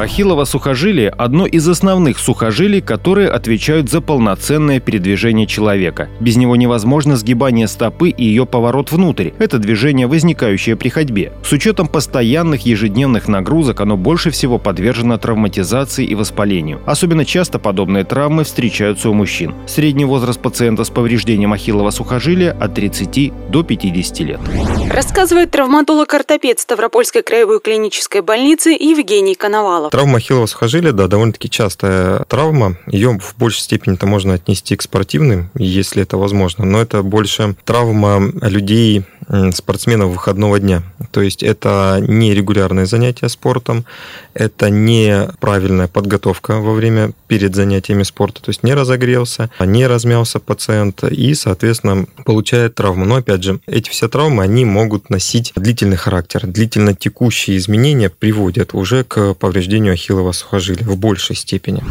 Ахиллово сухожилие – одно из основных сухожилий, которые отвечают за полноценное передвижение человека. Без него невозможно сгибание стопы и ее поворот внутрь. Это движение, возникающее при ходьбе. С учетом постоянных ежедневных нагрузок оно больше всего подвержено травматизации и воспалению. Особенно часто подобные травмы встречаются у мужчин. Средний возраст пациента с повреждением ахиллова сухожилия от 30 до 50 лет. Рассказывает травматолог-ортопед Ставропольской краевой клинической больницы Евгений Коновалов. Травма ахиллова сухожилия, да, довольно-таки частая травма. Ее в большей степени-то можно отнести к спортивным, если это возможно. Но это больше травма людей, спортсменов выходного дня. То есть это не регулярное занятие спортом, это не правильная подготовка во время перед занятиями спорта, то есть не разогрелся, не размялся пациент и, соответственно, получает травму. Но опять же, эти все травмы, они могут носить длительный характер. Длительно текущие изменения приводят уже к повреждению ахиллова сухожилия в большей степени.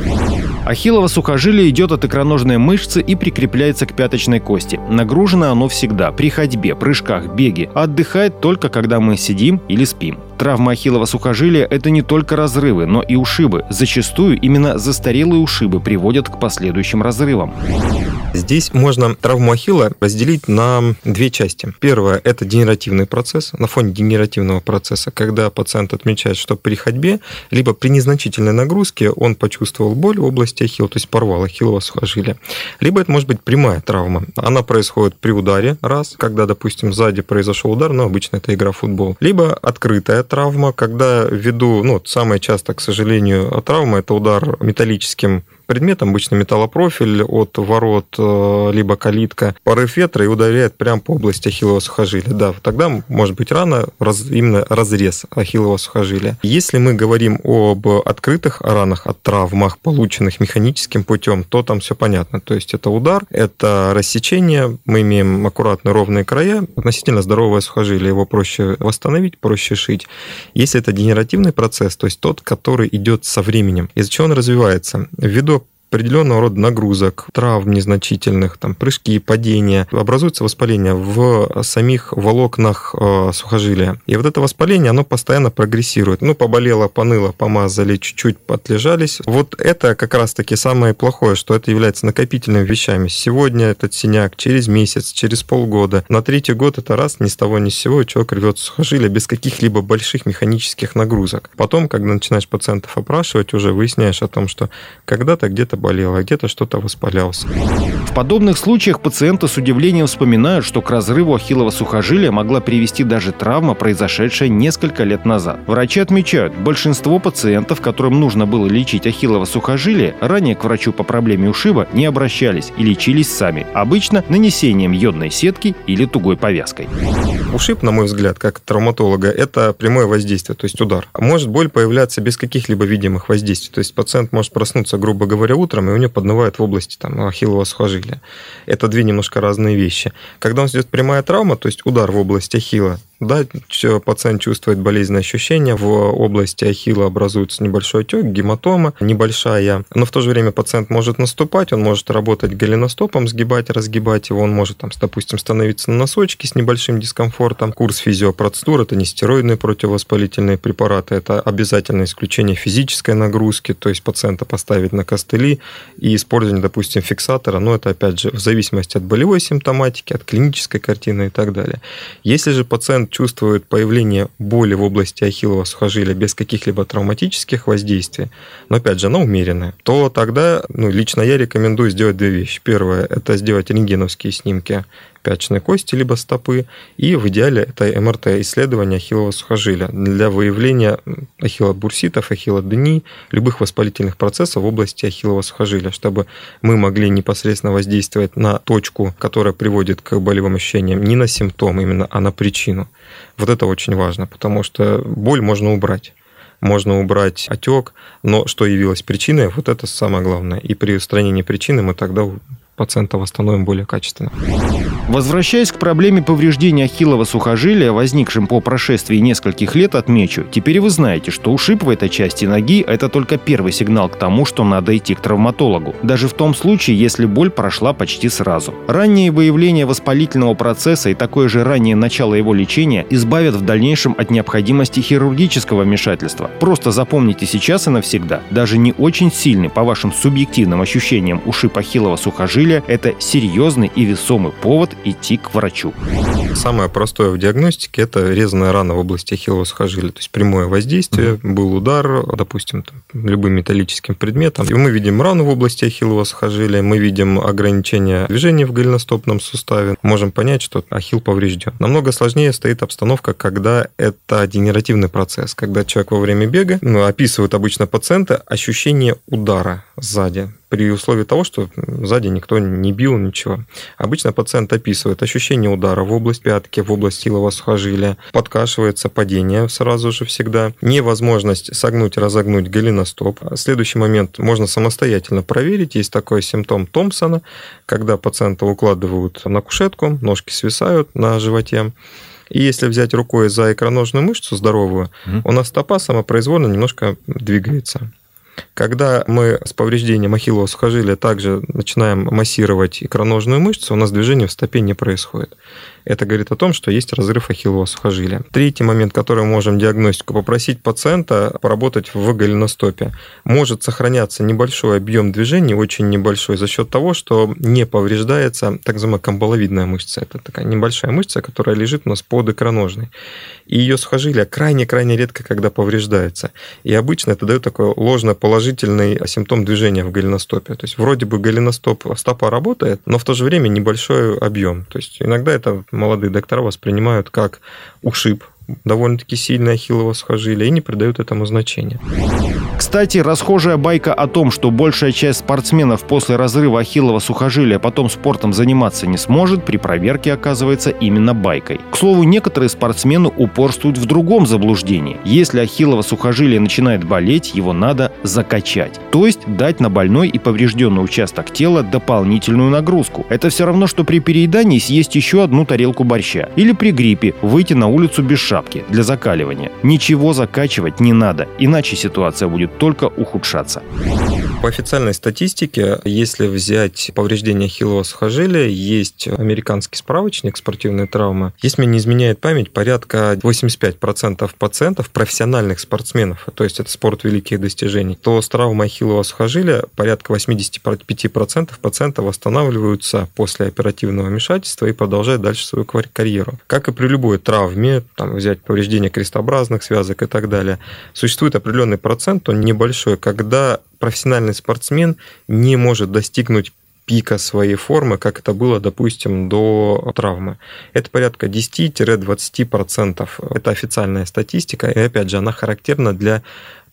Ахиллово сухожилие идет от икроножной мышцы и прикрепляется к пяточной кости. Нагружено оно всегда, при ходьбе, прыжках, беге, а отдыхает только когда мы сидим или спим. Травма ахиллова сухожилия – это не только разрывы, но и ушибы. Зачастую именно застарелые ушибы приводят к последующим разрывам. Здесь можно травму ахилла разделить на две части. Первое – это генеративный процесс. На фоне генеративного процесса, когда пациент отмечает, что при ходьбе, либо при незначительной нагрузке он почувствовал боль в области ахилла, то есть порвал ахиллово сухожилие. Либо это может быть прямая травма. Она происходит при ударе, раз, когда, допустим, сзади произошел удар, но обычно это игра в футбол. Либо открытая травма, когда ввиду, ну, самое часто, к сожалению, травма – это удар металлическим предметом, обычно металлопрофиль от ворот, э, либо калитка, порыв ветра и ударяет прямо по области ахиллового сухожилия. Да, тогда может быть рана, раз, именно разрез ахиллового сухожилия. Если мы говорим об открытых ранах, от травмах, полученных механическим путем, то там все понятно. То есть это удар, это рассечение, мы имеем аккуратно ровные края, относительно здоровое сухожилие, его проще восстановить, проще шить. Если это генеративный процесс, то есть тот, который идет со временем, из-за чего он развивается? Ввиду определенного рода нагрузок, травм незначительных, там, прыжки, падения, образуется воспаление в самих волокнах э, сухожилия. И вот это воспаление, оно постоянно прогрессирует. Ну, поболело, поныло, помазали, чуть-чуть отлежались. Вот это как раз-таки самое плохое, что это является накопительными вещами. Сегодня этот синяк, через месяц, через полгода. На третий год это раз, ни с того ни с сего, человек рвет сухожилие без каких-либо больших механических нагрузок. Потом, когда начинаешь пациентов опрашивать, уже выясняешь о том, что когда-то где-то болел, а где-то что-то воспалялся. В подобных случаях пациенты с удивлением вспоминают, что к разрыву ахиллова сухожилия могла привести даже травма, произошедшая несколько лет назад. Врачи отмечают, большинство пациентов, которым нужно было лечить ахиллово сухожилие, ранее к врачу по проблеме ушиба не обращались и лечились сами, обычно нанесением йодной сетки или тугой повязкой. Ушиб, на мой взгляд, как травматолога, это прямое воздействие, то есть удар. Может боль появляться без каких-либо видимых воздействий. То есть пациент может проснуться, грубо говоря, утром, и у него поднывает в области там, ахиллова сухожилия. Это две немножко разные вещи. Когда у нас идет прямая травма, то есть удар в область ахилла, да, пациент чувствует болезненные ощущения, в области ахилла образуется небольшой отек, гематома небольшая, но в то же время пациент может наступать, он может работать голеностопом, сгибать, разгибать его, он может, там, допустим, становиться на носочки с небольшим дискомфортом. Курс физиопроцедур – это не стероидные противовоспалительные препараты, это обязательное исключение физической нагрузки, то есть пациента поставить на костыли и использование, допустим, фиксатора, но это, опять же, в зависимости от болевой симптоматики, от клинической картины и так далее. Если же пациент чувствует появление боли в области ахиллова сухожилия без каких-либо травматических воздействий, но опять же она умеренная, то тогда ну, лично я рекомендую сделать две вещи. Первое – это сделать рентгеновские снимки пяточной кости либо стопы, и в идеале это МРТ, исследование ахиллова сухожилия для выявления ахиллобурситов, ахиллодении, любых воспалительных процессов в области ахиллова сухожилия, чтобы мы могли непосредственно воздействовать на точку, которая приводит к болевым ощущениям, не на симптом именно, а на причину. Вот это очень важно, потому что боль можно убрать можно убрать отек, но что явилось причиной, вот это самое главное. И при устранении причины мы тогда пациента восстановим более качественно. Возвращаясь к проблеме повреждения ахиллова сухожилия, возникшим по прошествии нескольких лет, отмечу, теперь вы знаете, что ушиб в этой части ноги – это только первый сигнал к тому, что надо идти к травматологу. Даже в том случае, если боль прошла почти сразу. Раннее выявление воспалительного процесса и такое же раннее начало его лечения избавят в дальнейшем от необходимости хирургического вмешательства. Просто запомните сейчас и навсегда. Даже не очень сильный, по вашим субъективным ощущениям, ушиб ахиллова сухожилия – это серьезный и весомый повод идти к врачу. Самое простое в диагностике – это резаная рана в области ахиллова сухожилия. То есть прямое воздействие, mm-hmm. был удар, допустим, там, любым металлическим предметом. И мы видим рану в области ахиллова сухожилия, мы видим ограничение движения в голеностопном суставе. Можем понять, что ахилл поврежден. Намного сложнее стоит обстановка, когда это дегенеративный процесс, когда человек во время бега, ну, описывают обычно пациенты ощущение удара сзади при условии того, что сзади никто не бил, ничего. Обычно пациент описывает ощущение удара в область пятки, в область силового сухожилия, подкашивается падение сразу же всегда, невозможность согнуть, разогнуть голеностоп. Следующий момент можно самостоятельно проверить. Есть такой симптом Томпсона, когда пациента укладывают на кушетку, ножки свисают на животе, и если взять рукой за икроножную мышцу здоровую, mm у нас стопа самопроизвольно немножко двигается. Когда мы с повреждением ахиллового сухожилия также начинаем массировать икроножную мышцу, у нас движение в стопе не происходит. Это говорит о том, что есть разрыв ахиллового сухожилия. Третий момент, который мы можем диагностику попросить пациента поработать в голеностопе. Может сохраняться небольшой объем движения, очень небольшой, за счет того, что не повреждается так называемая камбаловидная мышца. Это такая небольшая мышца, которая лежит у нас под икроножной. И ее сухожилие крайне-крайне редко, когда повреждается. И обычно это дает такой ложно положительный симптом движения в голеностопе. То есть вроде бы голеностоп, стопа работает, но в то же время небольшой объем. То есть иногда это молодые доктора воспринимают как ушиб, довольно-таки сильное ахиллово сухожилие и не придают этому значения. Кстати, расхожая байка о том, что большая часть спортсменов после разрыва ахиллова сухожилия потом спортом заниматься не сможет, при проверке оказывается именно байкой. К слову, некоторые спортсмены упорствуют в другом заблуждении. Если ахиллово сухожилие начинает болеть, его надо закачать. То есть дать на больной и поврежденный участок тела дополнительную нагрузку. Это все равно, что при переедании съесть еще одну тарелку борща. Или при гриппе выйти на улицу без шапки для закаливания. Ничего закачивать не надо, иначе ситуация будет только ухудшаться. По официальной статистике, если взять повреждение ахиллового сухожилия, есть американский справочник спортивной травмы. Если мне не изменяет память, порядка 85% пациентов, профессиональных спортсменов, то есть это спорт великих достижений, то с травмой ахиллового сухожилия порядка 85% пациентов восстанавливаются после оперативного вмешательства и продолжают дальше свою карьеру. Как и при любой травме, там, взять повреждение крестообразных связок и так далее, существует определенный процент, он небольшой, когда профессиональный спортсмен не может достигнуть пика своей формы, как это было, допустим, до травмы. Это порядка 10-20%. Это официальная статистика, и опять же, она характерна для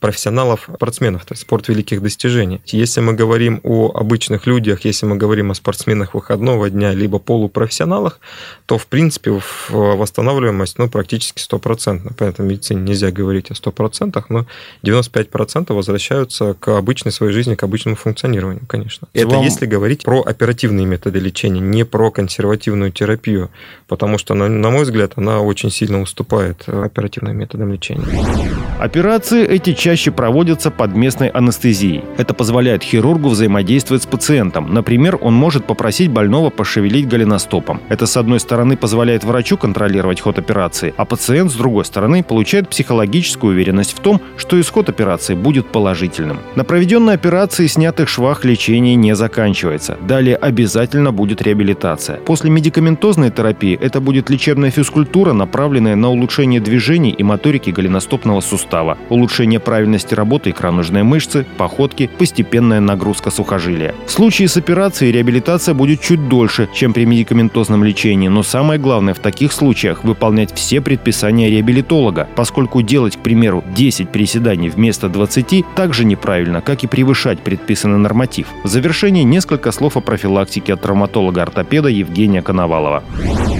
профессионалов, спортсменов, то есть спорт великих достижений. Если мы говорим о обычных людях, если мы говорим о спортсменах выходного дня, либо полупрофессионалах, то, в принципе, восстанавливаемость ну, практически стопроцентна. Поэтому в медицине нельзя говорить о 100%, но 95% возвращаются к обычной своей жизни, к обычному функционированию, конечно. Это Вам... если говорить про оперативные методы лечения, не про консервативную терапию, потому что, на, на мой взгляд, она очень сильно уступает оперативным методам лечения. Операции эти чаще проводятся под местной анестезией. Это позволяет хирургу взаимодействовать с пациентом. Например, он может попросить больного пошевелить голеностопом. Это, с одной стороны, позволяет врачу контролировать ход операции, а пациент, с другой стороны, получает психологическую уверенность в том, что исход операции будет положительным. На проведенной операции снятых швах лечение не заканчивается. Далее обязательно будет реабилитация. После медикаментозной терапии это будет лечебная физкультура, направленная на улучшение движений и моторики голеностопного сустава, улучшение правильности правильности работы икроножной мышцы, походки, постепенная нагрузка сухожилия. В случае с операцией реабилитация будет чуть дольше, чем при медикаментозном лечении, но самое главное в таких случаях выполнять все предписания реабилитолога, поскольку делать, к примеру, 10 приседаний вместо 20 также неправильно, как и превышать предписанный норматив. В завершение несколько слов о профилактике от травматолога-ортопеда Евгения Коновалова.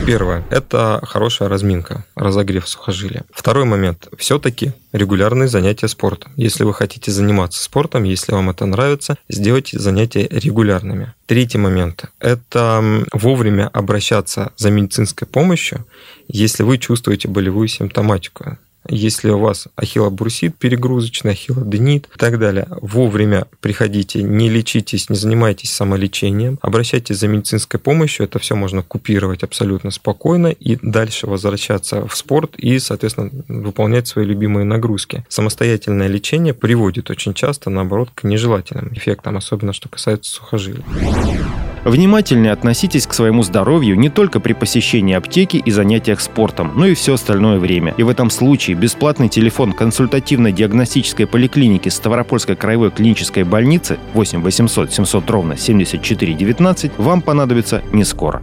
Первое – это хорошая разминка, разогрев сухожилия. Второй момент – все-таки регулярные занятия спортом. Если вы хотите заниматься спортом, если вам это нравится, сделайте занятия регулярными. Третий момент – это вовремя обращаться за медицинской помощью, если вы чувствуете болевую симптоматику если у вас ахиллобурсит перегрузочный, ахиллоденит и так далее, вовремя приходите, не лечитесь, не занимайтесь самолечением, обращайтесь за медицинской помощью, это все можно купировать абсолютно спокойно и дальше возвращаться в спорт и, соответственно, выполнять свои любимые нагрузки. Самостоятельное лечение приводит очень часто, наоборот, к нежелательным эффектам, особенно что касается сухожилий. Внимательнее относитесь к своему здоровью не только при посещении аптеки и занятиях спортом, но и все остальное время. И в этом случае бесплатный телефон консультативно-диагностической поликлиники Ставропольской краевой клинической больницы 8 800 700 ровно 74 19 вам понадобится не скоро.